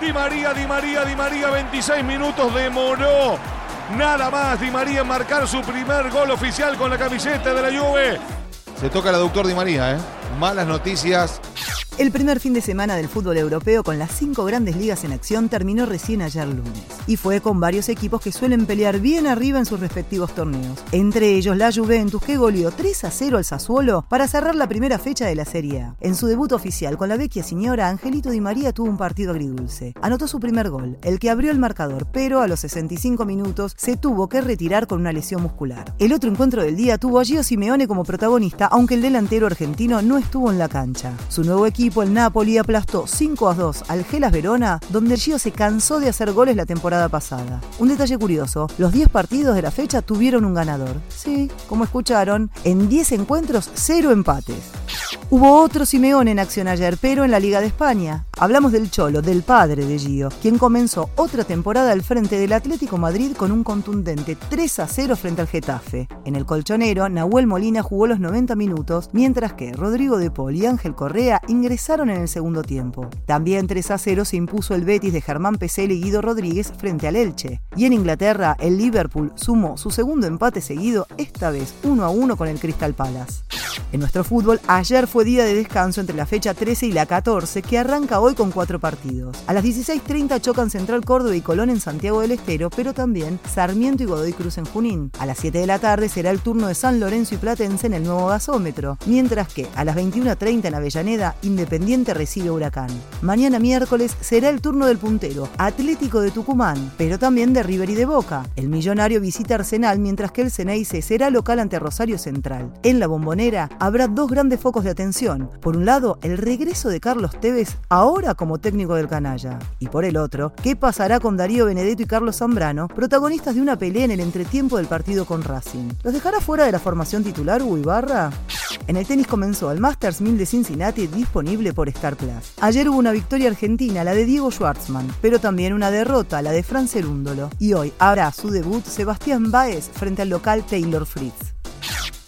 Di María, Di María, Di María, 26 minutos demoró. Nada más Di María en marcar su primer gol oficial con la camiseta de la Juve. Se toca el doctor Di María, ¿eh? Malas noticias el primer fin de semana del fútbol europeo con las cinco grandes ligas en acción terminó recién ayer lunes. Y fue con varios equipos que suelen pelear bien arriba en sus respectivos torneos. Entre ellos la Juventus que goleó 3 a 0 al Sassuolo para cerrar la primera fecha de la Serie A. En su debut oficial con la vecchia señora, Angelito Di María tuvo un partido agridulce. Anotó su primer gol, el que abrió el marcador, pero a los 65 minutos se tuvo que retirar con una lesión muscular. El otro encuentro del día tuvo a Gio Simeone como protagonista, aunque el delantero argentino no estuvo en la cancha. Su nuevo equipo el Napoli aplastó 5 a 2 al Gelas Verona, donde Gio se cansó de hacer goles la temporada pasada. Un detalle curioso, los 10 partidos de la fecha tuvieron un ganador. Sí, como escucharon, en 10 encuentros, 0 empates. Hubo otro Simeón en acción ayer, pero en la Liga de España. Hablamos del Cholo, del padre de Gio, quien comenzó otra temporada al frente del Atlético Madrid con un contundente 3 a 0 frente al Getafe. En el colchonero, Nahuel Molina jugó los 90 minutos, mientras que Rodrigo de Paul y Ángel Correa ingresaron en el segundo tiempo. También 3 a 0 se impuso el Betis de Germán Pesel y Guido Rodríguez frente al Elche. Y en Inglaterra, el Liverpool sumó su segundo empate seguido, esta vez 1 a 1 con el Crystal Palace. En nuestro fútbol, ayer fue día de descanso entre la fecha 13 y la 14, que arranca hoy con cuatro partidos. A las 16.30 chocan Central Córdoba y Colón en Santiago del Estero, pero también Sarmiento y Godoy Cruz en Junín. A las 7 de la tarde será el turno de San Lorenzo y Platense en el nuevo gasómetro, mientras que a las 21.30 en Avellaneda, Independiente recibe Huracán. Mañana miércoles será el turno del puntero, Atlético de Tucumán, pero también de River y de Boca. El millonario visita Arsenal, mientras que el Ceneice será local ante Rosario Central. En la bombonera habrá dos grandes focos de atención. Por un lado, el regreso de Carlos Tevez ahora como técnico del canalla. Y por el otro, ¿qué pasará con Darío Benedetto y Carlos Zambrano, protagonistas de una pelea en el entretiempo del partido con Racing? ¿Los dejará fuera de la formación titular Hugo Ibarra? En el tenis comenzó el Masters 1000 de Cincinnati disponible por Star Plus. Ayer hubo una victoria argentina, la de Diego Schwartzman, pero también una derrota, la de Fran Cerúndolo. Y hoy hará su debut Sebastián Baez frente al local Taylor Fritz.